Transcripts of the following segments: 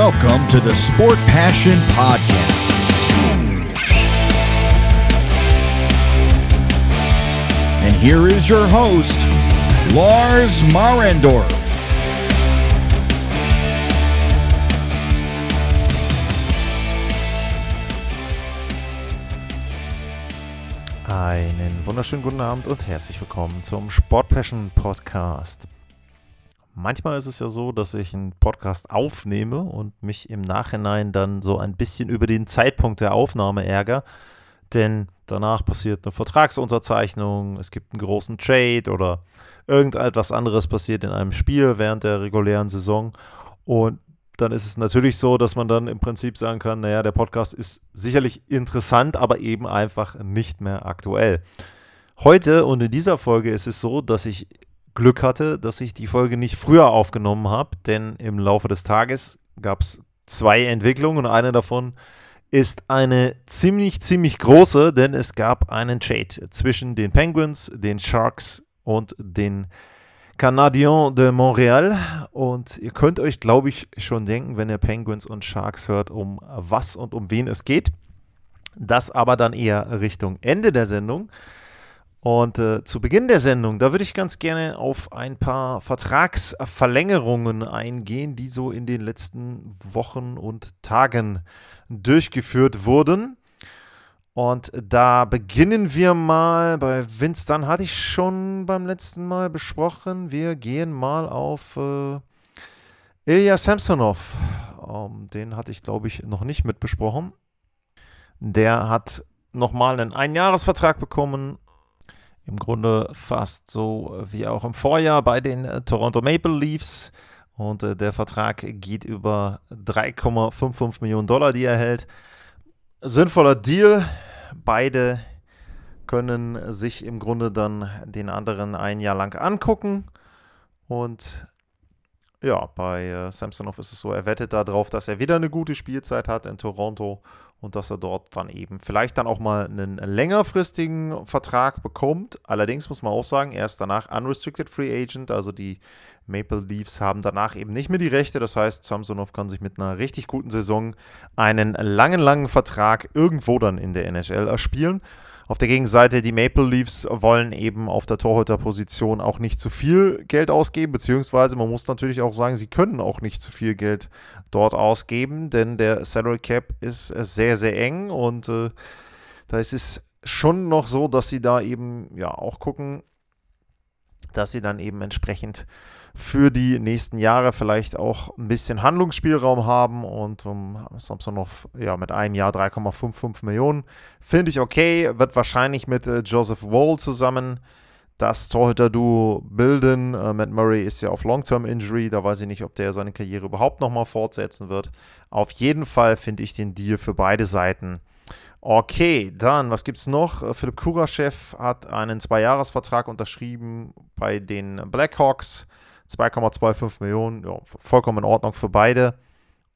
Welcome to the Sport Passion Podcast. And here is your host, Lars Marendorf. Einen wunderschönen guten Abend und herzlich willkommen zum Sport Passion Podcast. Manchmal ist es ja so, dass ich einen Podcast aufnehme und mich im Nachhinein dann so ein bisschen über den Zeitpunkt der Aufnahme ärgere, denn danach passiert eine Vertragsunterzeichnung, es gibt einen großen Trade oder irgendetwas anderes passiert in einem Spiel während der regulären Saison und dann ist es natürlich so, dass man dann im Prinzip sagen kann, naja, der Podcast ist sicherlich interessant, aber eben einfach nicht mehr aktuell. Heute und in dieser Folge ist es so, dass ich Glück hatte, dass ich die Folge nicht früher aufgenommen habe, denn im Laufe des Tages gab es zwei Entwicklungen und eine davon ist eine ziemlich, ziemlich große, denn es gab einen Trade zwischen den Penguins, den Sharks und den Canadiens de Montréal. Und ihr könnt euch, glaube ich, schon denken, wenn ihr Penguins und Sharks hört, um was und um wen es geht. Das aber dann eher Richtung Ende der Sendung. Und äh, zu Beginn der Sendung, da würde ich ganz gerne auf ein paar Vertragsverlängerungen eingehen, die so in den letzten Wochen und Tagen durchgeführt wurden. Und da beginnen wir mal bei Vince Dunn, hatte ich schon beim letzten Mal besprochen. Wir gehen mal auf äh, Ilya Samsonov. Ähm, den hatte ich, glaube ich, noch nicht mit besprochen. Der hat nochmal einen Einjahresvertrag bekommen im Grunde fast so wie auch im Vorjahr bei den äh, Toronto Maple Leafs. Und äh, der Vertrag geht über 3,55 Millionen Dollar, die er hält. Sinnvoller Deal. Beide können sich im Grunde dann den anderen ein Jahr lang angucken. Und ja, bei äh, Samsonov ist es so, er wettet darauf, dass er wieder eine gute Spielzeit hat in Toronto und dass er dort dann eben vielleicht dann auch mal einen längerfristigen Vertrag bekommt. Allerdings muss man auch sagen, er ist danach Unrestricted Free Agent, also die Maple Leafs haben danach eben nicht mehr die Rechte. Das heißt, Samsonov kann sich mit einer richtig guten Saison einen langen, langen Vertrag irgendwo dann in der NHL erspielen. Auf der Gegenseite, die Maple Leafs wollen eben auf der Torhüterposition auch nicht zu viel Geld ausgeben, beziehungsweise man muss natürlich auch sagen, sie können auch nicht zu viel Geld dort ausgeben, denn der Salary Cap ist sehr, sehr eng und äh, da ist es schon noch so, dass sie da eben ja auch gucken, dass sie dann eben entsprechend für die nächsten Jahre vielleicht auch ein bisschen Handlungsspielraum haben und um, Samsung noch ja, mit einem Jahr 3,55 Millionen. Finde ich okay, wird wahrscheinlich mit äh, Joseph Wall zusammen das Torhüter-Duo bilden. Äh, Matt Murray ist ja auf Long-Term-Injury, da weiß ich nicht, ob der seine Karriere überhaupt nochmal fortsetzen wird. Auf jeden Fall finde ich den Deal für beide Seiten Okay, dann, was gibt es noch? Äh, Philipp Kuraschew hat einen Zweijahresvertrag unterschrieben bei den Blackhawks. 2,25 Millionen, ja, vollkommen in Ordnung für beide.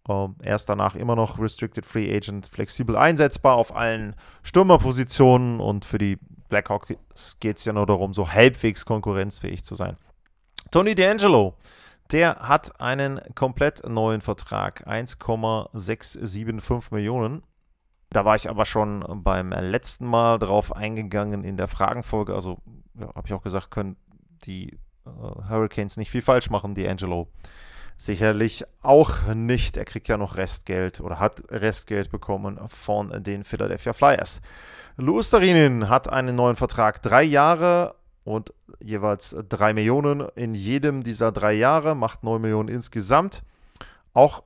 Ähm, er ist danach immer noch Restricted Free Agent, flexibel einsetzbar auf allen Stürmerpositionen und für die Blackhawks geht es ja nur darum, so halbwegs konkurrenzfähig zu sein. Tony D'Angelo, der hat einen komplett neuen Vertrag, 1,675 Millionen. Da war ich aber schon beim letzten Mal drauf eingegangen in der Fragenfolge. Also ja, habe ich auch gesagt, können die Hurricanes nicht viel falsch machen, die Angelo. Sicherlich auch nicht. Er kriegt ja noch Restgeld oder hat Restgeld bekommen von den Philadelphia Flyers. Louis Starinin hat einen neuen Vertrag, drei Jahre und jeweils drei Millionen in jedem dieser drei Jahre, macht neun Millionen insgesamt. Auch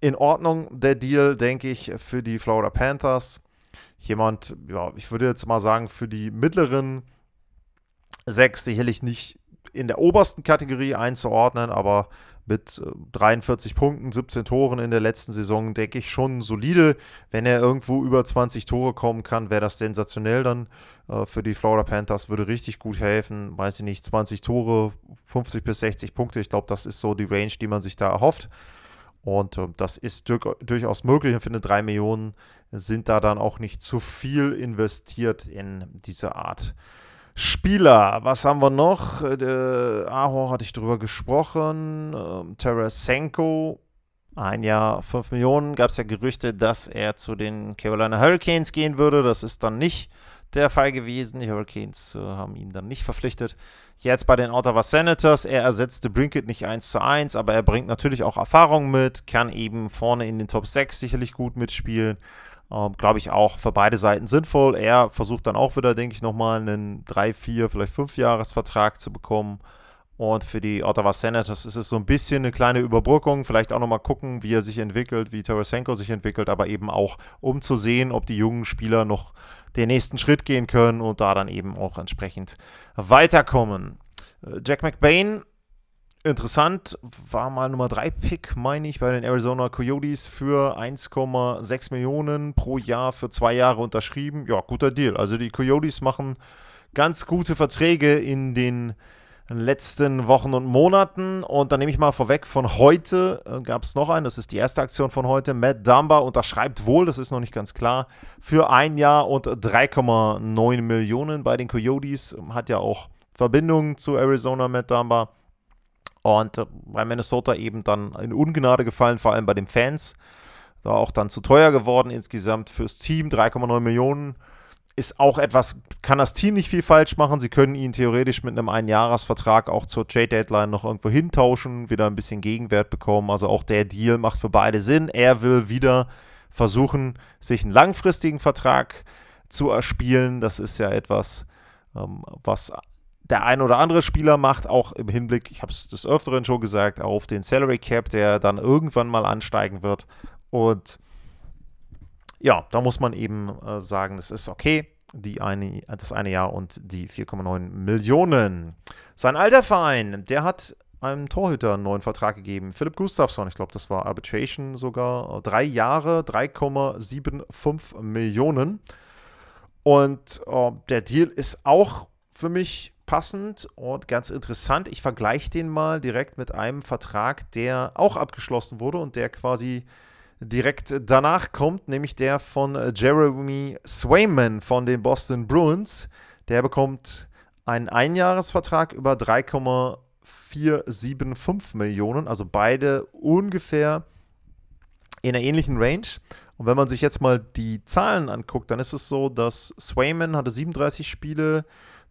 in Ordnung der Deal, denke ich, für die Florida Panthers. Jemand, ja, ich würde jetzt mal sagen, für die mittleren sechs sicherlich nicht in der obersten Kategorie einzuordnen, aber mit 43 äh, Punkten, 17 Toren in der letzten Saison, denke ich schon solide. Wenn er irgendwo über 20 Tore kommen kann, wäre das sensationell dann äh, für die Florida Panthers, würde richtig gut helfen. Weiß ich nicht, 20 Tore, 50 bis 60 Punkte. Ich glaube, das ist so die Range, die man sich da erhofft. Und äh, das ist durchaus möglich. Ich finde, 3 Millionen sind da dann auch nicht zu viel investiert in diese Art Spieler, was haben wir noch? Äh, Aho hatte ich drüber gesprochen. Ähm, Tarasenko Ein Jahr 5 Millionen. Gab es ja Gerüchte, dass er zu den Carolina Hurricanes gehen würde. Das ist dann nicht der Fall gewesen. Die Hurricanes äh, haben ihn dann nicht verpflichtet. Jetzt bei den Ottawa Senators. Er ersetzte Brinkett nicht 1 zu 1, aber er bringt natürlich auch Erfahrung mit, kann eben vorne in den Top 6 sicherlich gut mitspielen. Ähm, Glaube ich auch für beide Seiten sinnvoll. Er versucht dann auch wieder, denke ich, nochmal einen 3, 4, vielleicht 5 Jahresvertrag zu bekommen. Und für die Ottawa Senators ist es so ein bisschen eine kleine Überbrückung. Vielleicht auch nochmal gucken, wie er sich entwickelt, wie Tarasenko sich entwickelt, aber eben auch, um zu sehen, ob die jungen Spieler noch den nächsten Schritt gehen können und da dann eben auch entsprechend weiterkommen. Äh, Jack McBain Interessant, war mal Nummer 3 Pick, meine ich, bei den Arizona Coyotes für 1,6 Millionen pro Jahr für zwei Jahre unterschrieben. Ja, guter Deal. Also die Coyotes machen ganz gute Verträge in den letzten Wochen und Monaten. Und dann nehme ich mal vorweg, von heute äh, gab es noch einen, das ist die erste Aktion von heute. Matt Dumba unterschreibt wohl, das ist noch nicht ganz klar, für ein Jahr und 3,9 Millionen bei den Coyotes. Hat ja auch Verbindungen zu Arizona, Matt Dumba. Und äh, bei Minnesota eben dann in Ungnade gefallen, vor allem bei den Fans. Da auch dann zu teuer geworden insgesamt fürs Team. 3,9 Millionen ist auch etwas, kann das Team nicht viel falsch machen. Sie können ihn theoretisch mit einem Einjahresvertrag auch zur Trade-Deadline noch irgendwo hintauschen, wieder ein bisschen Gegenwert bekommen. Also auch der Deal macht für beide Sinn. Er will wieder versuchen, sich einen langfristigen Vertrag zu erspielen. Das ist ja etwas, ähm, was der ein oder andere Spieler macht, auch im Hinblick, ich habe es des Öfteren schon gesagt, auf den Salary Cap, der dann irgendwann mal ansteigen wird. Und ja, da muss man eben äh, sagen, das ist okay, die eine, das eine Jahr und die 4,9 Millionen. Sein alter Verein, der hat einem Torhüter einen neuen Vertrag gegeben. Philipp Gustafsson, ich glaube, das war Arbitration sogar. Drei Jahre, 3,75 Millionen. Und äh, der Deal ist auch für mich passend und ganz interessant. Ich vergleiche den mal direkt mit einem Vertrag, der auch abgeschlossen wurde und der quasi direkt danach kommt, nämlich der von Jeremy Swayman von den Boston Bruins. Der bekommt einen Einjahresvertrag über 3,475 Millionen, also beide ungefähr in einer ähnlichen Range. Und wenn man sich jetzt mal die Zahlen anguckt, dann ist es so, dass Swayman hatte 37 Spiele,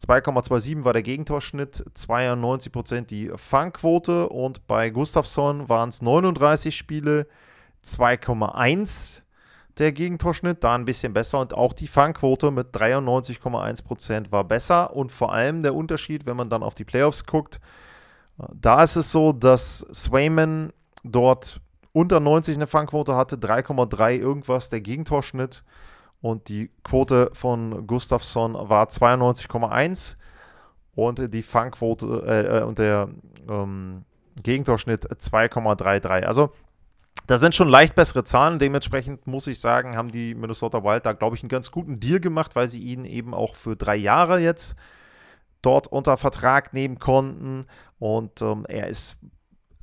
2,27 war der Gegentorschnitt, 92% die Fangquote und bei Gustafsson waren es 39 Spiele, 2,1 der Gegentorschnitt, da ein bisschen besser und auch die Fangquote mit 93,1% war besser und vor allem der Unterschied, wenn man dann auf die Playoffs guckt, da ist es so, dass Swayman dort unter 90 eine Fangquote hatte, 3,3 irgendwas der Gegentorschnitt und die Quote von Gustafsson war 92,1 und die Fangquote äh, äh, und der ähm, Gegentorschnitt 2,33. Also das sind schon leicht bessere Zahlen. Dementsprechend muss ich sagen, haben die Minnesota Wild da, glaube ich, einen ganz guten Deal gemacht, weil sie ihn eben auch für drei Jahre jetzt dort unter Vertrag nehmen konnten. Und ähm, er ist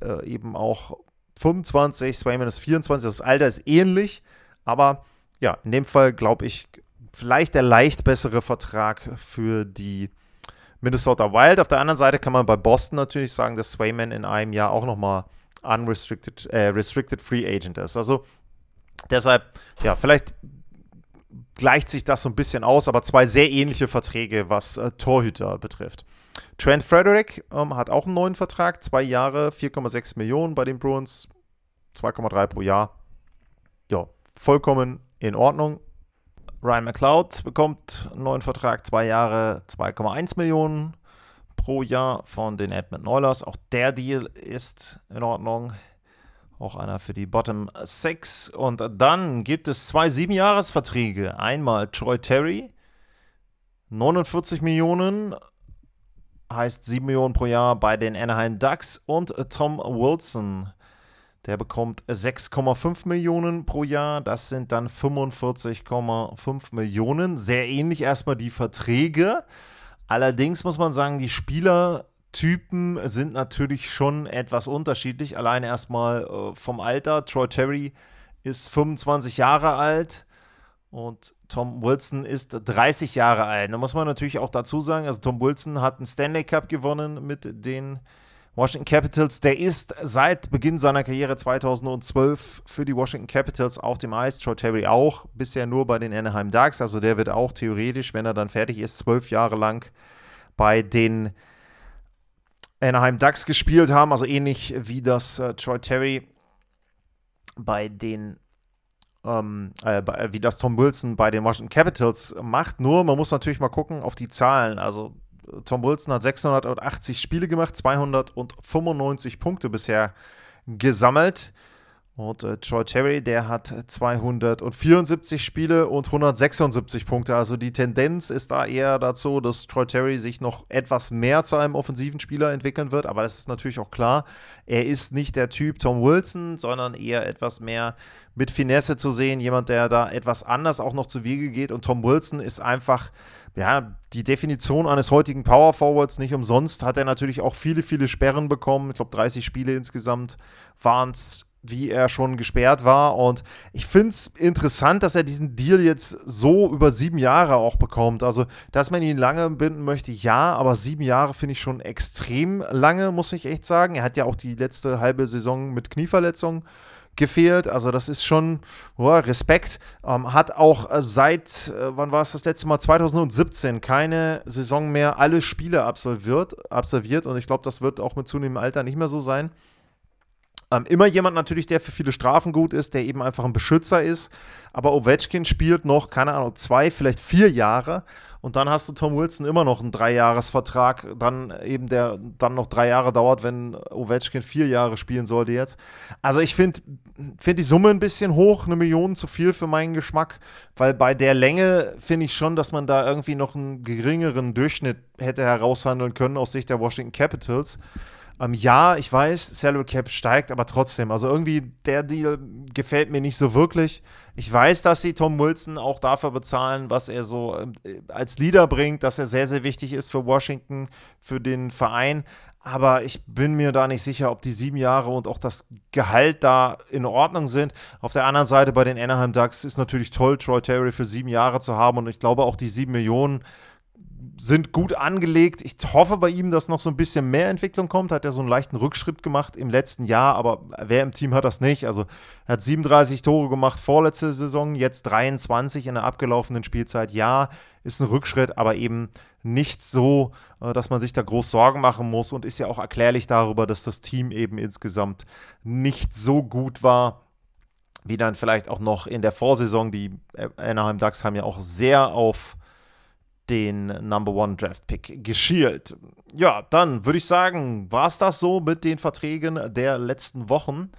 äh, eben auch 25, Swayman ist 24, das Alter ist ähnlich, aber ja, in dem Fall glaube ich, vielleicht der leicht bessere Vertrag für die Minnesota Wild. Auf der anderen Seite kann man bei Boston natürlich sagen, dass Swayman in einem Jahr auch nochmal unrestricted, äh, restricted free agent ist. Also deshalb, ja, vielleicht gleicht sich das so ein bisschen aus, aber zwei sehr ähnliche Verträge, was äh, Torhüter betrifft. Trent Frederick ähm, hat auch einen neuen Vertrag, zwei Jahre, 4,6 Millionen bei den Bruins, 2,3 pro Jahr. Ja, vollkommen in Ordnung. Ryan McLeod bekommt einen neuen Vertrag, zwei Jahre, 2,1 Millionen pro Jahr von den Edmund Oilers. Auch der Deal ist in Ordnung. Auch einer für die Bottom Six. Und dann gibt es zwei Siebenjahresverträge. Einmal Troy Terry, 49 Millionen, heißt 7 Millionen pro Jahr bei den Anaheim Ducks. Und Tom Wilson, der bekommt 6,5 Millionen pro Jahr. Das sind dann 45,5 Millionen. Sehr ähnlich erstmal die Verträge. Allerdings muss man sagen, die Spielertypen sind natürlich schon etwas unterschiedlich. Allein erstmal äh, vom Alter. Troy Terry ist 25 Jahre alt und Tom Wilson ist 30 Jahre alt. Da muss man natürlich auch dazu sagen, also Tom Wilson hat einen Stanley Cup gewonnen mit den Washington Capitals, der ist seit Beginn seiner Karriere 2012 für die Washington Capitals auf dem Eis. Troy Terry auch, bisher nur bei den Anaheim Ducks. Also der wird auch theoretisch, wenn er dann fertig ist, zwölf Jahre lang bei den Anaheim Ducks gespielt haben. Also ähnlich wie das äh, Troy Terry bei den ähm, äh, wie das Tom Wilson bei den Washington Capitals macht. Nur man muss natürlich mal gucken auf die Zahlen. Also Tom Wilson hat 680 Spiele gemacht, 295 Punkte bisher gesammelt. Und äh, Troy Terry, der hat 274 Spiele und 176 Punkte. Also die Tendenz ist da eher dazu, dass Troy Terry sich noch etwas mehr zu einem offensiven Spieler entwickeln wird. Aber das ist natürlich auch klar. Er ist nicht der Typ Tom Wilson, sondern eher etwas mehr mit Finesse zu sehen. Jemand, der da etwas anders auch noch zu Wege geht. Und Tom Wilson ist einfach ja, die Definition eines heutigen Power Forwards nicht umsonst hat er natürlich auch viele, viele Sperren bekommen. Ich glaube, 30 Spiele insgesamt waren es, wie er schon gesperrt war. Und ich finde es interessant, dass er diesen Deal jetzt so über sieben Jahre auch bekommt. Also, dass man ihn lange binden möchte, ja, aber sieben Jahre finde ich schon extrem lange, muss ich echt sagen. Er hat ja auch die letzte halbe Saison mit Knieverletzungen gefehlt. Also das ist schon oh, Respekt. Ähm, hat auch äh, seit, äh, wann war es das letzte Mal? 2017 keine Saison mehr alle Spiele absolviert. absolviert. Und ich glaube, das wird auch mit zunehmendem Alter nicht mehr so sein. Ähm, immer jemand natürlich, der für viele Strafen gut ist, der eben einfach ein Beschützer ist. Aber Ovechkin spielt noch, keine Ahnung, zwei, vielleicht vier Jahre. Und dann hast du Tom Wilson immer noch einen Dreijahresvertrag, dann eben der dann noch drei Jahre dauert, wenn Ovechkin vier Jahre spielen sollte jetzt. Also ich finde find die Summe ein bisschen hoch, eine Million zu viel für meinen Geschmack, weil bei der Länge finde ich schon, dass man da irgendwie noch einen geringeren Durchschnitt hätte heraushandeln können aus Sicht der Washington Capitals. Ähm, ja, ich weiß, Salary Cap steigt, aber trotzdem, also irgendwie der Deal gefällt mir nicht so wirklich. Ich weiß, dass sie Tom Wilson auch dafür bezahlen, was er so äh, als Leader bringt, dass er sehr, sehr wichtig ist für Washington, für den Verein. Aber ich bin mir da nicht sicher, ob die sieben Jahre und auch das Gehalt da in Ordnung sind. Auf der anderen Seite bei den Anaheim Ducks ist natürlich toll, Troy Terry für sieben Jahre zu haben. Und ich glaube auch die sieben Millionen sind gut angelegt. Ich hoffe bei ihm, dass noch so ein bisschen mehr Entwicklung kommt. Hat er so einen leichten Rückschritt gemacht im letzten Jahr, aber wer im Team hat das nicht? Also er hat 37 Tore gemacht vorletzte Saison, jetzt 23 in der abgelaufenen Spielzeit. Ja, ist ein Rückschritt, aber eben nicht so, äh, dass man sich da groß Sorgen machen muss und ist ja auch erklärlich darüber, dass das Team eben insgesamt nicht so gut war wie dann vielleicht auch noch in der Vorsaison. Die Anaheim Ducks haben ja auch sehr auf den Number One Draft Pick geschielt. Ja, dann würde ich sagen, war es das so mit den Verträgen der letzten Wochen.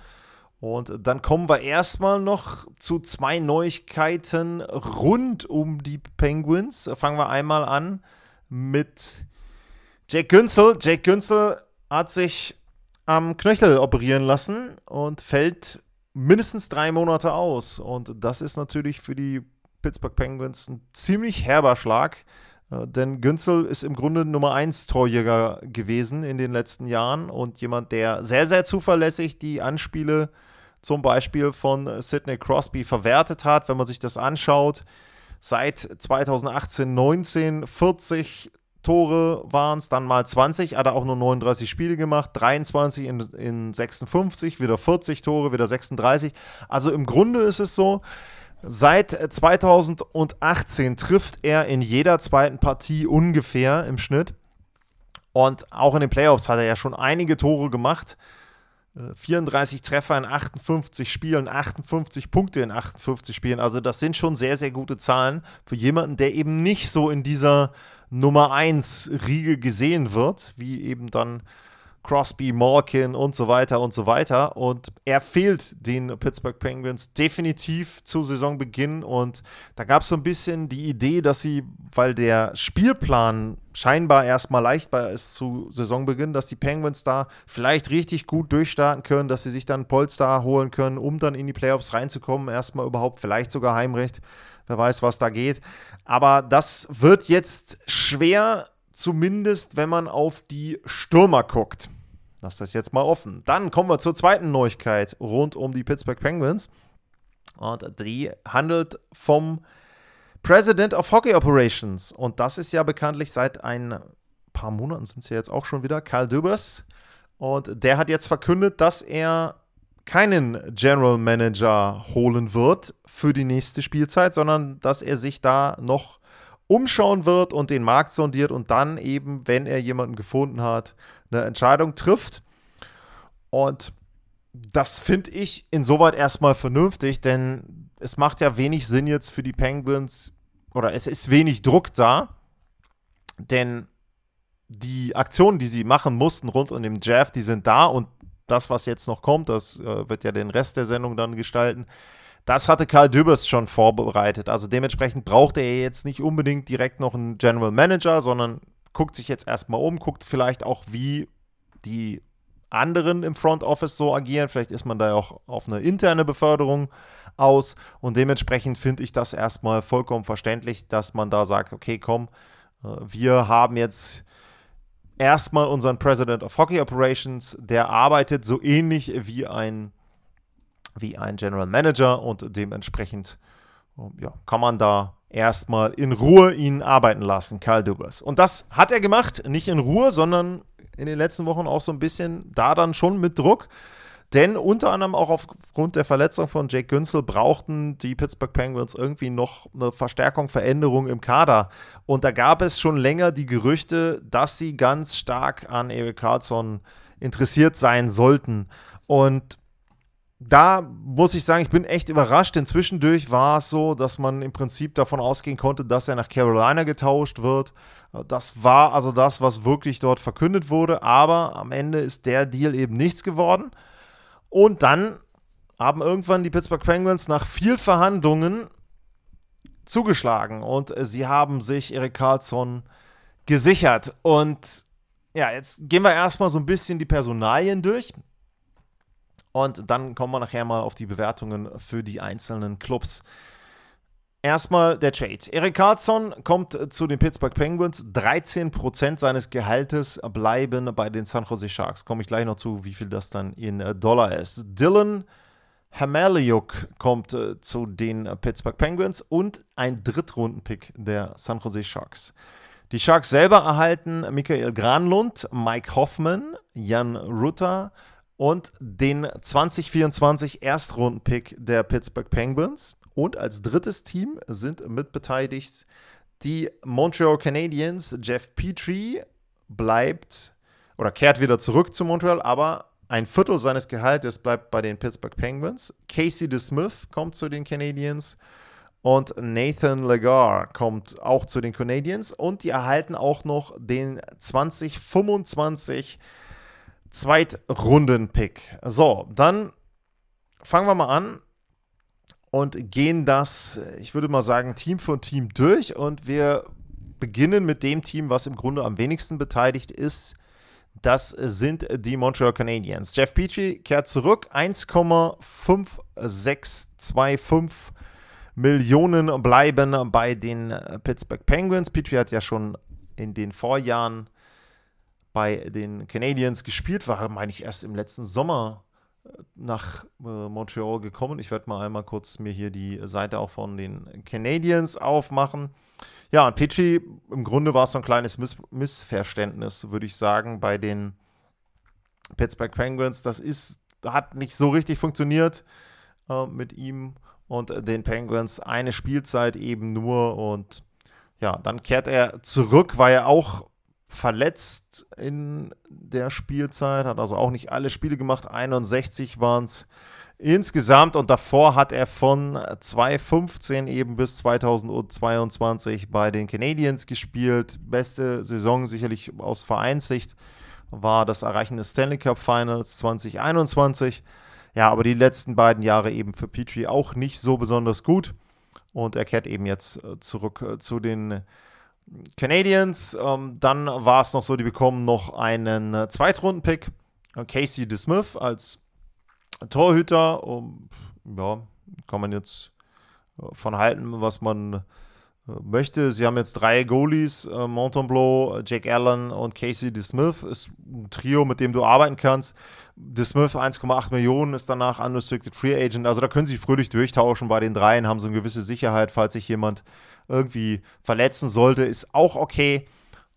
Und dann kommen wir erstmal noch zu zwei Neuigkeiten rund um die Penguins. Fangen wir einmal an mit Jake Günzel. Jake Günzel hat sich am Knöchel operieren lassen und fällt mindestens drei Monate aus. Und das ist natürlich für die Pittsburgh Penguins ein ziemlich herber Schlag. Äh, denn Günzel ist im Grunde Nummer 1 Torjäger gewesen in den letzten Jahren und jemand, der sehr, sehr zuverlässig die Anspiele zum Beispiel von Sidney Crosby verwertet hat. Wenn man sich das anschaut, seit 2018, 19, 40 Tore waren es, dann mal 20, hat er auch nur 39 Spiele gemacht, 23 in, in 56, wieder 40 Tore, wieder 36. Also im Grunde ist es so, Seit 2018 trifft er in jeder zweiten Partie ungefähr im Schnitt. Und auch in den Playoffs hat er ja schon einige Tore gemacht. 34 äh, Treffer in 58 Spielen, 58 Punkte in 58 Spielen. Also das sind schon sehr, sehr gute Zahlen für jemanden, der eben nicht so in dieser Nummer 1 Riege gesehen wird, wie eben dann Crosby, Malkin und so weiter und so weiter. Und er fehlt den Pittsburgh Penguins definitiv zu Saisonbeginn. Und da gab es so ein bisschen die Idee, dass sie, weil der Spielplan scheinbar erstmal leichtbar ist zu Saisonbeginn, dass die Penguins da vielleicht richtig gut durchstarten können, dass sie sich dann Polster holen können, um dann in die Playoffs reinzukommen. Erstmal überhaupt vielleicht sogar Heimrecht. Wer weiß, was da geht. Aber das wird jetzt schwer zumindest wenn man auf die Stürmer guckt. Lass das jetzt mal offen. Dann kommen wir zur zweiten Neuigkeit rund um die Pittsburgh Penguins. Und die handelt vom President of Hockey Operations. Und das ist ja bekanntlich seit ein paar Monaten sind es ja jetzt auch schon wieder Karl Dubers. Und der hat jetzt verkündet, dass er keinen General Manager holen wird für die nächste Spielzeit, sondern dass er sich da noch umschauen wird und den Markt sondiert und dann eben, wenn er jemanden gefunden hat, eine Entscheidung trifft. Und das finde ich insoweit erstmal vernünftig, denn es macht ja wenig Sinn jetzt für die Penguins oder es ist wenig Druck da, denn die Aktionen, die sie machen mussten rund um den Jeff, die sind da und das, was jetzt noch kommt, das äh, wird ja den Rest der Sendung dann gestalten. Das hatte Karl Dübers schon vorbereitet. Also dementsprechend brauchte er jetzt nicht unbedingt direkt noch einen General Manager, sondern guckt sich jetzt erstmal um, guckt vielleicht auch, wie die anderen im Front Office so agieren. Vielleicht ist man da auch auf eine interne Beförderung aus. Und dementsprechend finde ich das erstmal vollkommen verständlich, dass man da sagt, okay, komm, äh, wir haben jetzt erstmal unseren President of Hockey Operations, der arbeitet so ähnlich wie ein, wie ein General Manager und dementsprechend ja, kann man da erstmal in Ruhe ihn arbeiten lassen, Karl Dubas. Und das hat er gemacht, nicht in Ruhe, sondern in den letzten Wochen auch so ein bisschen da dann schon mit Druck. Denn unter anderem auch aufgrund der Verletzung von Jake Günzel brauchten die Pittsburgh Penguins irgendwie noch eine Verstärkung, Veränderung im Kader. Und da gab es schon länger die Gerüchte, dass sie ganz stark an Eric Carlson interessiert sein sollten. Und da muss ich sagen, ich bin echt überrascht, denn zwischendurch war es so, dass man im Prinzip davon ausgehen konnte, dass er nach Carolina getauscht wird. Das war also das, was wirklich dort verkündet wurde, aber am Ende ist der Deal eben nichts geworden. Und dann haben irgendwann die Pittsburgh Penguins nach viel Verhandlungen zugeschlagen und sie haben sich Erik Karlsson gesichert. Und ja, jetzt gehen wir erstmal so ein bisschen die Personalien durch. Und dann kommen wir nachher mal auf die Bewertungen für die einzelnen Clubs. Erstmal der Trade. Erik Karlsson kommt zu den Pittsburgh Penguins. 13% seines Gehaltes bleiben bei den San Jose Sharks. Komme ich gleich noch zu, wie viel das dann in äh, Dollar ist. Dylan Hamaliuk kommt äh, zu den Pittsburgh Penguins und ein Drittrunden-Pick der San Jose Sharks. Die Sharks selber erhalten Michael Granlund, Mike Hoffman, Jan Rutter und den 2024 Erstrunden-Pick der Pittsburgh Penguins. Und als drittes Team sind mitbeteiligt die Montreal Canadiens. Jeff Petrie bleibt oder kehrt wieder zurück zu Montreal, aber ein Viertel seines Gehaltes bleibt bei den Pittsburgh Penguins. Casey DeSmith kommt zu den Canadiens und Nathan Lagar kommt auch zu den Canadiens und die erhalten auch noch den 2025 Zweitrunden-Pick. So, dann fangen wir mal an und gehen das, ich würde mal sagen, Team für Team durch. Und wir beginnen mit dem Team, was im Grunde am wenigsten beteiligt ist. Das sind die Montreal Canadiens. Jeff Petrie kehrt zurück. 1,5625 Millionen bleiben bei den Pittsburgh Penguins. Petrie hat ja schon in den Vorjahren bei den Canadiens gespielt, war, meine ich, erst im letzten Sommer nach äh, Montreal gekommen. Ich werde mal einmal kurz mir hier die Seite auch von den Canadiens aufmachen. Ja, und Petrie, im Grunde war es so ein kleines Miss Missverständnis, würde ich sagen, bei den Pittsburgh Penguins. Das ist, hat nicht so richtig funktioniert äh, mit ihm und den Penguins. Eine Spielzeit eben nur und ja, dann kehrt er zurück, war ja auch verletzt in der Spielzeit, hat also auch nicht alle Spiele gemacht. 61 waren es insgesamt und davor hat er von 2015 eben bis 2022 bei den Canadiens gespielt. Beste Saison sicherlich aus Vereinssicht war das Erreichen des Stanley Cup Finals 2021. Ja, aber die letzten beiden Jahre eben für Petrie auch nicht so besonders gut. Und er kehrt eben jetzt äh, zurück äh, zu den Canadiens. Ähm, dann war es noch so, die bekommen noch einen äh, Zweitrunden-Pick. Äh, Casey DeSmith als Torhüter. Um, ja, kann man jetzt äh, von halten, was man möchte. Sie haben jetzt drei Goalies, äh, Montembeau, Jake Allen und Casey DeSmith. Ist ein Trio, mit dem du arbeiten kannst. DeSmith 1,8 Millionen ist danach unrestricted Free Agent. Also da können sie fröhlich durchtauschen bei den dreien, haben so eine gewisse Sicherheit, falls sich jemand irgendwie verletzen sollte, ist auch okay.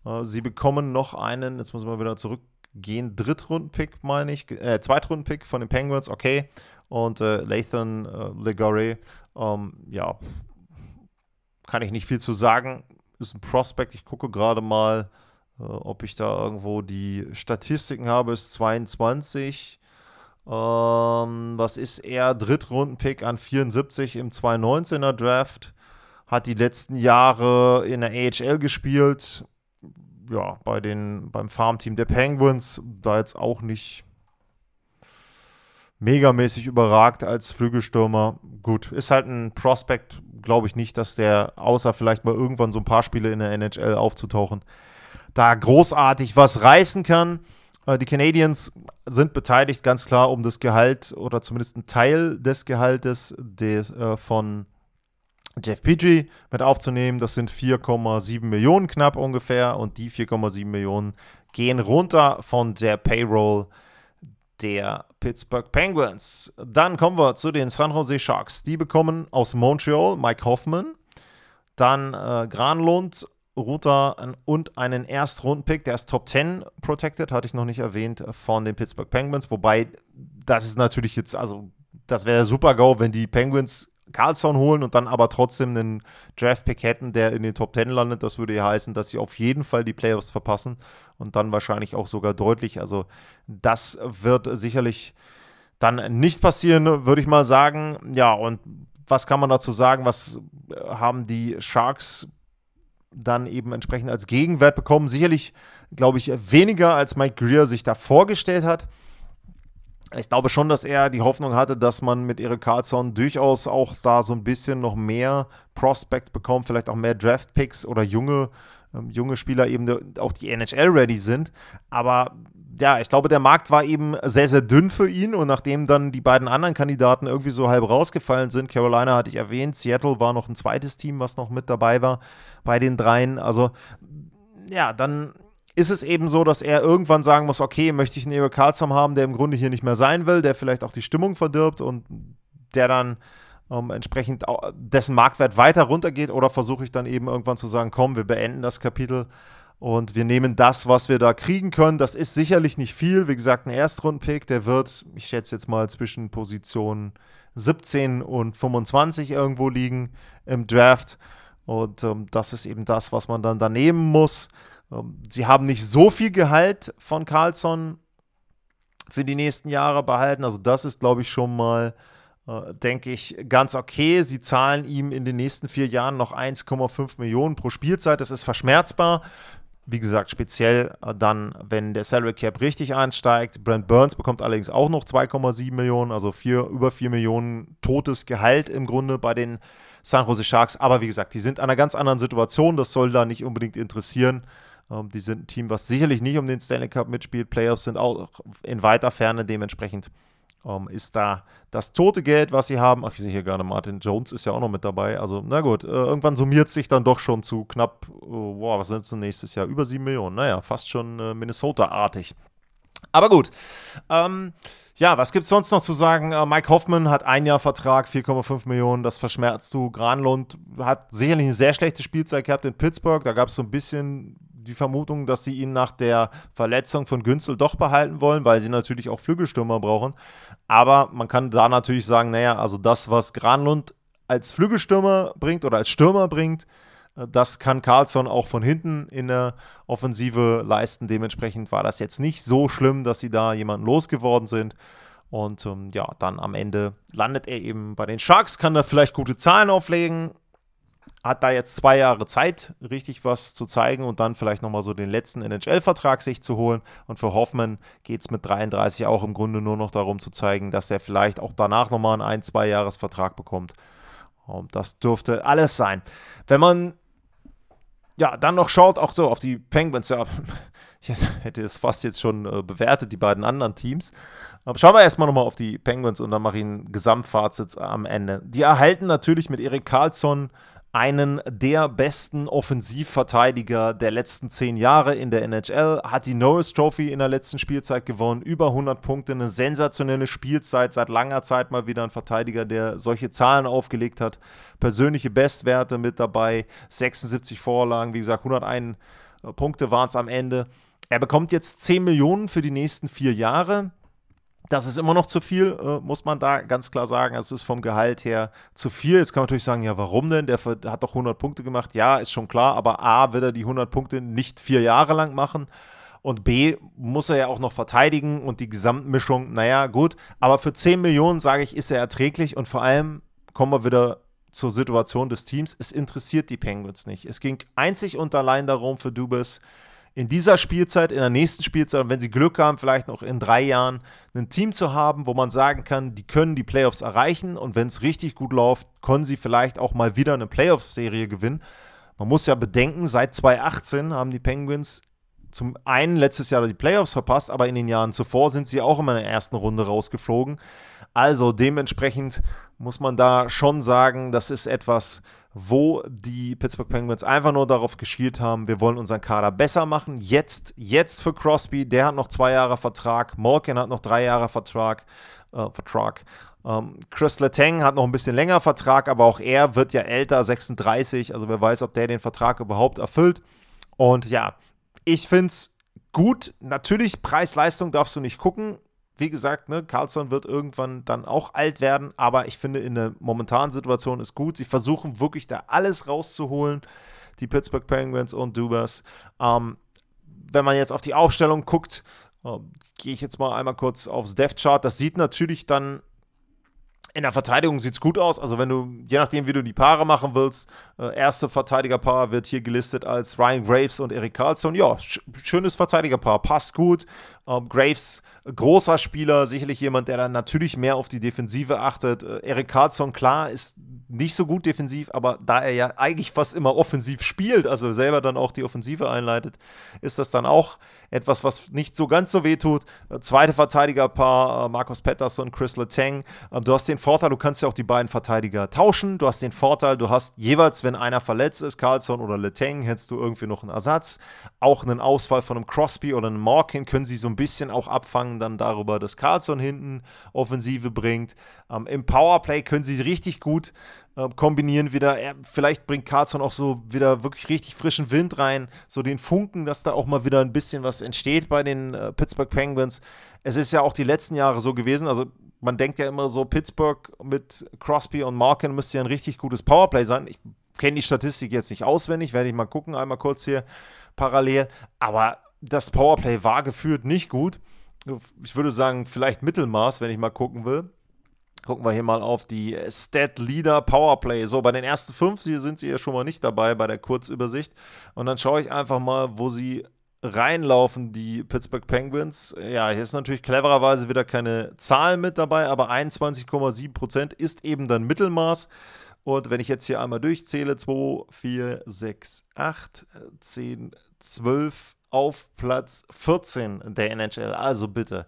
Äh, sie bekommen noch einen, jetzt muss ich mal wieder zurück gehen Drittrunden-Pick, meine ich, äh, Zweitrunden-Pick von den Penguins, okay. Und äh, Lathan äh, Legare, ähm, ja, kann ich nicht viel zu sagen. Ist ein Prospect. Ich gucke gerade mal, äh, ob ich da irgendwo die Statistiken habe. Ist 22. Ähm, was ist er? Drittrunden-Pick an 74 im 2019er Draft. Hat die letzten Jahre in der AHL gespielt. Ja, bei den, beim Farmteam der Penguins. Da jetzt auch nicht megamäßig überragt als Flügelstürmer. Gut, ist halt ein Prospect, glaube ich nicht, dass der, außer vielleicht mal irgendwann so ein paar Spiele in der NHL aufzutauchen, da großartig was reißen kann. Äh, die Canadiens sind beteiligt, ganz klar, um das Gehalt oder zumindest einen Teil des Gehaltes des, äh, von Jeff Petrie mit aufzunehmen. Das sind 4,7 Millionen knapp ungefähr und die 4,7 Millionen gehen runter von der Payroll der Pittsburgh Penguins. Dann kommen wir zu den San Jose Sharks. Die bekommen aus Montreal Mike Hoffman, dann äh, Granlund, Ruta und einen Erstrundenpick, der ist Top 10 protected, hatte ich noch nicht erwähnt, von den Pittsburgh Penguins. Wobei, das ist natürlich jetzt, also, das wäre super GO, wenn die Penguins Carlson holen und dann aber trotzdem einen Draft-Pick hätten, der in den Top 10 landet. Das würde ja heißen, dass sie auf jeden Fall die Playoffs verpassen und dann wahrscheinlich auch sogar deutlich. Also das wird sicherlich dann nicht passieren, würde ich mal sagen. Ja, und was kann man dazu sagen? Was haben die Sharks dann eben entsprechend als Gegenwert bekommen? Sicherlich, glaube ich, weniger als Mike Greer sich da vorgestellt hat ich glaube schon, dass er die Hoffnung hatte, dass man mit Erik Karlsson durchaus auch da so ein bisschen noch mehr Prospects bekommt, vielleicht auch mehr Draft-Picks oder junge, ähm, junge Spieler eben auch die NHL-ready sind. Aber ja, ich glaube, der Markt war eben sehr, sehr dünn für ihn und nachdem dann die beiden anderen Kandidaten irgendwie so halb rausgefallen sind, Carolina hatte ich erwähnt, Seattle war noch ein zweites Team, was noch mit dabei war bei den dreien. Also ja, dann ist es eben so, dass er irgendwann sagen muss, okay, möchte ich einen Erik Karlsson haben, der im Grunde hier nicht mehr sein will, der vielleicht auch die Stimmung verdirbt und der dann ähm, entsprechend dessen Marktwert weiter runtergeht oder versuche ich dann eben irgendwann zu sagen, komm, wir beenden das Kapitel und wir nehmen das, was wir da kriegen können. Das ist sicherlich nicht viel. Wie gesagt, ein Erstrundpick, der wird, ich schätze jetzt mal, zwischen Positionen 17 und 25 irgendwo liegen im Draft. Und ähm, das ist eben das, was man dann da nehmen muss. Ähm, sie haben nicht so viel Gehalt von Carlson für die nächsten Jahre behalten. Also das ist, glaube ich, schon mal, äh, denke ich, ganz okay. Sie zahlen ihm in den nächsten vier Jahren noch 1,5 Millionen pro Spielzeit. Das ist verschmerzbar. Wie gesagt, speziell äh, dann, wenn der Salary Cap richtig ansteigt. Brent Burns bekommt allerdings auch noch 2,7 Millionen, also vier, über 4 Millionen totes Gehalt im Grunde bei den San Jose Sharks. Aber wie gesagt, die sind in einer ganz anderen Situation. Das soll da nicht unbedingt interessieren. Ähm, die sind ein Team, was sicherlich nicht um den Stanley Cup mitspielt. Playoffs sind auch in weiter Ferne. Dementsprechend ähm, ist da das tote Geld, was sie haben. Ach, ich sehe hier gerade, Martin Jones ist ja auch noch mit dabei. Also, na gut, äh, irgendwann summiert sich dann doch schon zu knapp, äh, boah, was sind es denn nächstes Jahr? Über 7 Millionen. Naja, fast schon äh, Minnesota-artig. Aber gut. Ähm, ja, was gibt es sonst noch zu sagen? Äh, Mike Hoffman hat ein Jahr Vertrag, 4,5 Millionen, das verschmerzt du. Granlund hat sicherlich eine sehr schlechte Spielzeit gehabt in Pittsburgh. Da gab es so ein bisschen die Vermutung, dass sie ihn nach der Verletzung von Günzel doch behalten wollen, weil sie natürlich auch Flügelstürmer brauchen. Aber man kann da natürlich sagen, naja, also das, was Granlund als Flügelstürmer bringt oder als Stürmer bringt, äh, das kann Carlsson auch von hinten in der Offensive leisten. Dementsprechend war das jetzt nicht so schlimm, dass sie da jemanden losgeworden sind. Und ähm, ja, dann am Ende landet er eben bei den Sharks, kann da vielleicht gute Zahlen auflegen, hat da jetzt zwei Jahre Zeit, richtig was zu zeigen und dann vielleicht nochmal so den letzten NHL-Vertrag sich zu holen. Und für Hoffmann geht es mit 33 auch im Grunde nur noch darum zu zeigen, dass er vielleicht auch danach nochmal einen ein-, zwei Jahres-Vertrag bekommt. Und das dürfte alles sein. Wenn man ja dann noch schaut, auch so auf die Penguins, ja, ich hätte es fast jetzt schon äh, bewertet, die beiden anderen Teams. Aber schauen wir erstmal nochmal auf die Penguins und dann mache ich ein Gesamtfazit am Ende. Die erhalten natürlich mit Erik Karlsson einen der besten Offensivverteidiger der letzten zehn Jahre in der NHL, hat die Norris Trophy in der letzten Spielzeit gewonnen, über 100 Punkte, eine sensationelle Spielzeit, seit langer Zeit mal wieder ein Verteidiger, der solche Zahlen aufgelegt hat, persönliche Bestwerte mit dabei, 76 Vorlagen, wie gesagt, 101 Punkte waren es am Ende. er bekommt jetzt 10 Millionen für die nächsten vier Jahre. Das ist immer noch zu viel, äh, muss man da ganz klar sagen. Es ist vom Gehalt her zu viel. Jetzt kann man natürlich sagen, ja, warum denn? Der hat doch 100 Punkte gemacht. Ja, ist schon klar, aber A, wird er die 100 Punkte nicht vier Jahre lang machen. Und B, muss er ja auch noch verteidigen und die Gesamtmischung, naja, gut. Aber für 10 Millionen, sage ich, ist er erträglich. Und vor allem kommen wir wieder zur Situation des Teams. Es interessiert die Penguins nicht. Es ging einzig und allein darum für Dubas, in dieser Spielzeit, in der nächsten Spielzeit, wenn sie Glück haben, vielleicht noch in drei Jahren, ein Team zu haben, wo man sagen kann, die können die Playoffs erreichen und wenn es richtig gut läuft, können sie vielleicht auch mal wieder eine Playoff-Serie gewinnen. Man muss ja bedenken, seit 2018 haben die Penguins zum einen letztes Jahr die Playoffs verpasst, aber in den Jahren zuvor sind sie auch immer in der ersten Runde rausgeflogen. Also dementsprechend muss man da schon sagen, das ist etwas, wo die Pittsburgh Penguins einfach nur darauf geschielt haben, wir wollen unseren Kader besser machen. Jetzt, jetzt für Crosby, der hat noch zwei Jahre Vertrag, Morgan hat noch drei Jahre Vertrag. Äh, Vertrag. Ähm, Chris Letang hat noch ein bisschen länger Vertrag, aber auch er wird ja älter, 36. Also wer weiß, ob der den Vertrag überhaupt erfüllt. Und ja, ich finde es gut. Natürlich, Preis-Leistung darfst du nicht gucken wie gesagt, ne, Carlson wird irgendwann dann auch alt werden, aber ich finde, in der momentanen Situation ist gut. Sie versuchen wirklich da alles rauszuholen, die Pittsburgh Penguins und Dubas. Ähm, wenn man jetzt auf die Aufstellung guckt, äh, gehe ich jetzt mal einmal kurz aufs Death Chart. Das sieht natürlich dann in der Verteidigung sieht es gut aus. Also, wenn du, je nachdem, wie du die Paare machen willst, äh, erste Verteidigerpaar wird hier gelistet als Ryan Graves und Eric Carlson. Ja, sch schönes Verteidigerpaar, passt gut. Ähm, Graves, großer Spieler, sicherlich jemand, der dann natürlich mehr auf die Defensive achtet. Äh, Eric Carlson, klar, ist nicht so gut defensiv, aber da er ja eigentlich fast immer offensiv spielt, also selber dann auch die Offensive einleitet, ist das dann auch etwas, was nicht so ganz so weh tut. Äh, zweite Verteidigerpaar, äh, Markus Pettersson, Chris Letang. Ähm, du hast den Vorteil, du kannst ja auch die beiden Verteidiger tauschen. Du hast den Vorteil, du hast jeweils, wenn einer verletzt ist, Carlson oder Letang, hättest du irgendwie noch einen Ersatz. Auch einen Ausfall von einem Crosby oder einem Morkin können sie so ein bisschen auch abfangen, dann darüber, dass Carlson hinten Offensive bringt. Ähm, Im Powerplay können sie richtig gut äh, kombinieren wieder. Er, vielleicht bringt Carlson auch so wieder wirklich richtig frischen Wind rein, so den Funken, dass da auch mal wieder ein bisschen was entsteht bei den äh, Pittsburgh Penguins. Es ist ja auch die letzten Jahre so gewesen, also man denkt ja immer so, Pittsburgh mit Crosby und Markin müsste ja ein richtig gutes Powerplay sein. Ich kenne die Statistik jetzt nicht auswendig, werde ich mal gucken, einmal kurz hier parallel. Aber das Powerplay war gefühlt nicht gut. Ich würde sagen, vielleicht Mittelmaß, wenn ich mal gucken will. Gucken wir hier mal auf die Stat Leader Powerplay. So, bei den ersten fünf sind sie ja schon mal nicht dabei bei der Kurzübersicht. Und dann schaue ich einfach mal, wo sie reinlaufen, die Pittsburgh Penguins. Ja, hier ist natürlich clevererweise wieder keine Zahl mit dabei, aber 21,7% ist eben dann Mittelmaß. Und wenn ich jetzt hier einmal durchzähle, 2, 4, 6, 8, 10, 12 auf Platz 14 der NHL. Also bitte.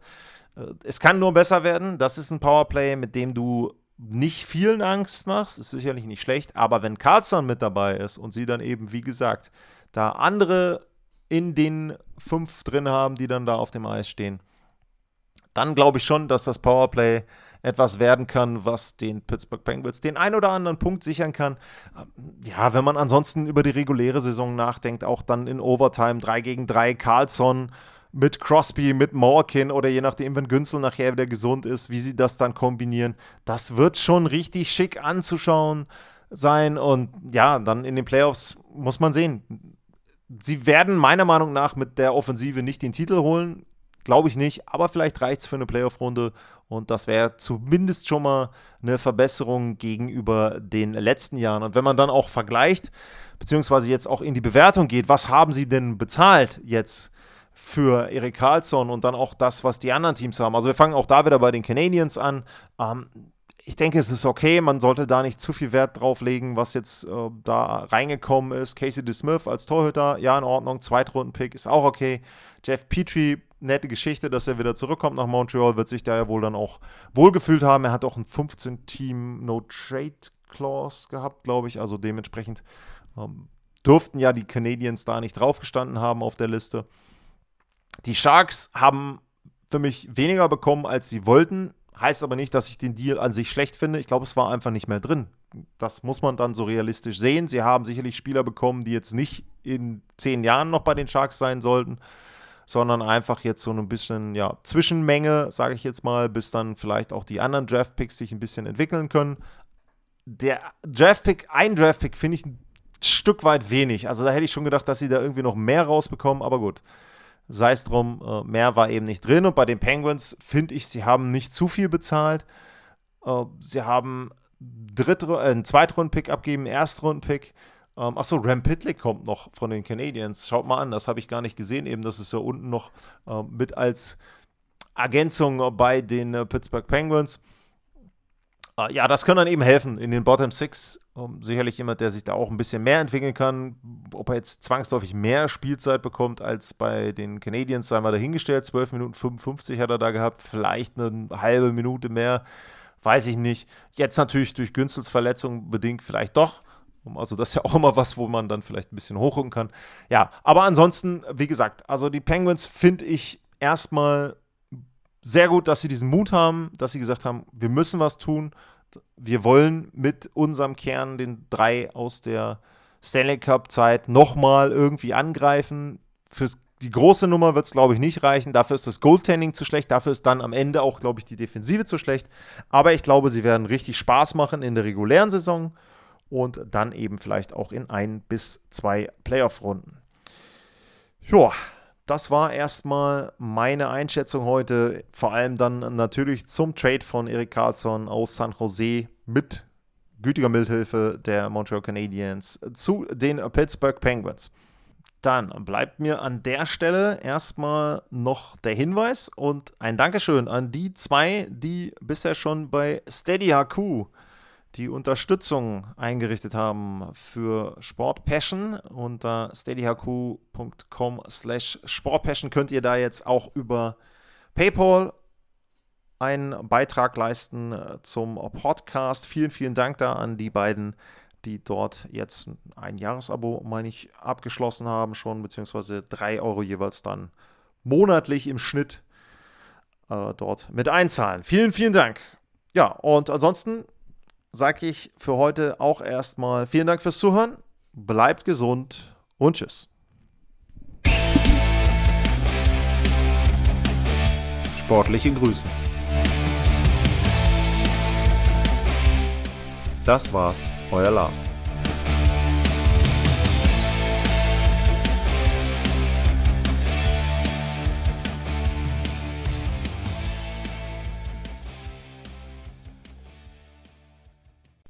Äh, es kann nur besser werden. Das ist ein Powerplay, mit dem du nicht vielen Angst machst. Ist sicherlich nicht schlecht. Aber wenn Carlson mit dabei ist und sie dann eben, wie gesagt, da andere in den fünf drin haben, die dann da auf dem Eis stehen, dann glaube ich schon, dass das Powerplay etwas werden kann, was den Pittsburgh Penguins den ein oder anderen Punkt sichern kann. Ja, wenn man ansonsten über die reguläre Saison nachdenkt, auch dann in Overtime 3 gegen 3, Carlson mit Crosby, mit Morkin oder je nachdem, wenn Günzel nachher wieder gesund ist, wie sie das dann kombinieren. Das wird schon richtig schick anzuschauen sein. Und ja, dann in den Playoffs muss man sehen. Sie werden meiner Meinung nach mit der Offensive nicht den Titel holen. Glaube ich nicht, aber vielleicht reicht es für eine Playoff-Runde und das wäre zumindest schon mal eine Verbesserung gegenüber den letzten Jahren. Und wenn man dann auch vergleicht, beziehungsweise jetzt auch in die Bewertung geht, was haben sie denn bezahlt jetzt für Erik Karlsson und dann auch das, was die anderen Teams haben. Also wir fangen auch da wieder bei den Canadiens an. Ähm, ich denke, es ist okay. Man sollte da nicht zu viel Wert drauf legen, was jetzt äh, da reingekommen ist. Casey DeSmith als Torhüter, ja, in Ordnung. Zweitrunden-Pick ist auch okay. Jeff Petrie, nette Geschichte, dass er wieder zurückkommt nach Montreal, wird sich da ja wohl dann auch wohlgefühlt haben. Er hat auch ein 15-Team No-Trade-Clause gehabt, glaube ich. Also dementsprechend ähm, durften ja die Canadiens da nicht draufgestanden haben auf der Liste. Die Sharks haben für mich weniger bekommen, als sie wollten. Heißt aber nicht, dass ich den Deal an sich schlecht finde. Ich glaube, es war einfach nicht mehr drin. Das muss man dann so realistisch sehen. Sie haben sicherlich Spieler bekommen, die jetzt nicht in zehn Jahren noch bei den Sharks sein sollten, sondern einfach jetzt so ein bisschen ja, Zwischenmenge, sage ich jetzt mal, bis dann vielleicht auch die anderen Draft-Picks sich ein bisschen entwickeln können. Der Draft-Pick, ein Draft-Pick finde ich ein Stück weit wenig. Also da hätte ich schon gedacht, dass sie da irgendwie noch mehr rausbekommen, aber gut. Sei es drum, äh, mehr war eben nicht drin. Und bei den Penguins finde ich, sie haben nicht zu viel bezahlt. Äh, sie haben äh, einen Zweitrunden-Pick abgeben, Erstrunden-Pick. Ähm, achso, Ram Pitlick kommt noch von den Canadiens. Schaut mal an, das habe ich gar nicht gesehen. Eben, das ist ja unten noch äh, mit als Ergänzung bei den äh, Pittsburgh Penguins. Äh, ja, das kann dann eben helfen in den Bottom Six. Ähm, sicherlich jemand, der sich da auch ein bisschen mehr entwickeln kann. Ob er jetzt zwangsläufig mehr Spielzeit bekommt als bei den Canadiens, sei mal dahingestellt. 12 Minuten 55 hat er da gehabt. Vielleicht eine halbe Minute mehr weiß ich nicht. Jetzt natürlich durch Günstels Verletzung bedingt vielleicht doch. Also das ist ja auch immer was, wo man dann vielleicht ein bisschen hochrücken kann. Ja, aber ansonsten, wie gesagt, also die Penguins finde ich erstmal sehr gut, dass sie diesen Mut haben, dass sie gesagt haben, wir müssen was tun. Wir wollen mit unserem Kern, den drei aus der Stanley Cup-Zeit, nochmal irgendwie angreifen. Fürs die große Nummer wird es, glaube ich, nicht reichen. Dafür ist das Goaltending zu schlecht. Dafür ist dann am Ende auch, glaube ich, die Defensive zu schlecht. Aber ich glaube, sie werden richtig Spaß machen in der regulären Saison und dann eben vielleicht auch in ein bis zwei Playoff-Runden. Ja, das war erstmal meine Einschätzung heute. Vor allem dann natürlich zum Trade von Erik Karlsson aus San Jose mit gütiger Mithilfe der Montreal Canadiens zu den Pittsburgh Penguins. Dann bleibt mir an der Stelle erstmal noch der Hinweis und ein Dankeschön an die zwei, die bisher schon bei Steady HQ die Unterstützung eingerichtet haben für Sport Passion. Unter steadyhq.com slash sportpassion könnt ihr da jetzt auch über PayPal einen Beitrag leisten zum Podcast. Vielen, vielen Dank da an die beiden die dort jetzt ein Jahresabo, meine ich, abgeschlossen haben schon, beziehungsweise 3 Euro jeweils dann monatlich im Schnitt äh, dort mit einzahlen. Vielen, vielen Dank. Ja, und ansonsten sage ich für heute auch erstmal vielen Dank fürs Zuhören, bleibt gesund und tschüss. Sportliche Grüße. Das war's euer Lars.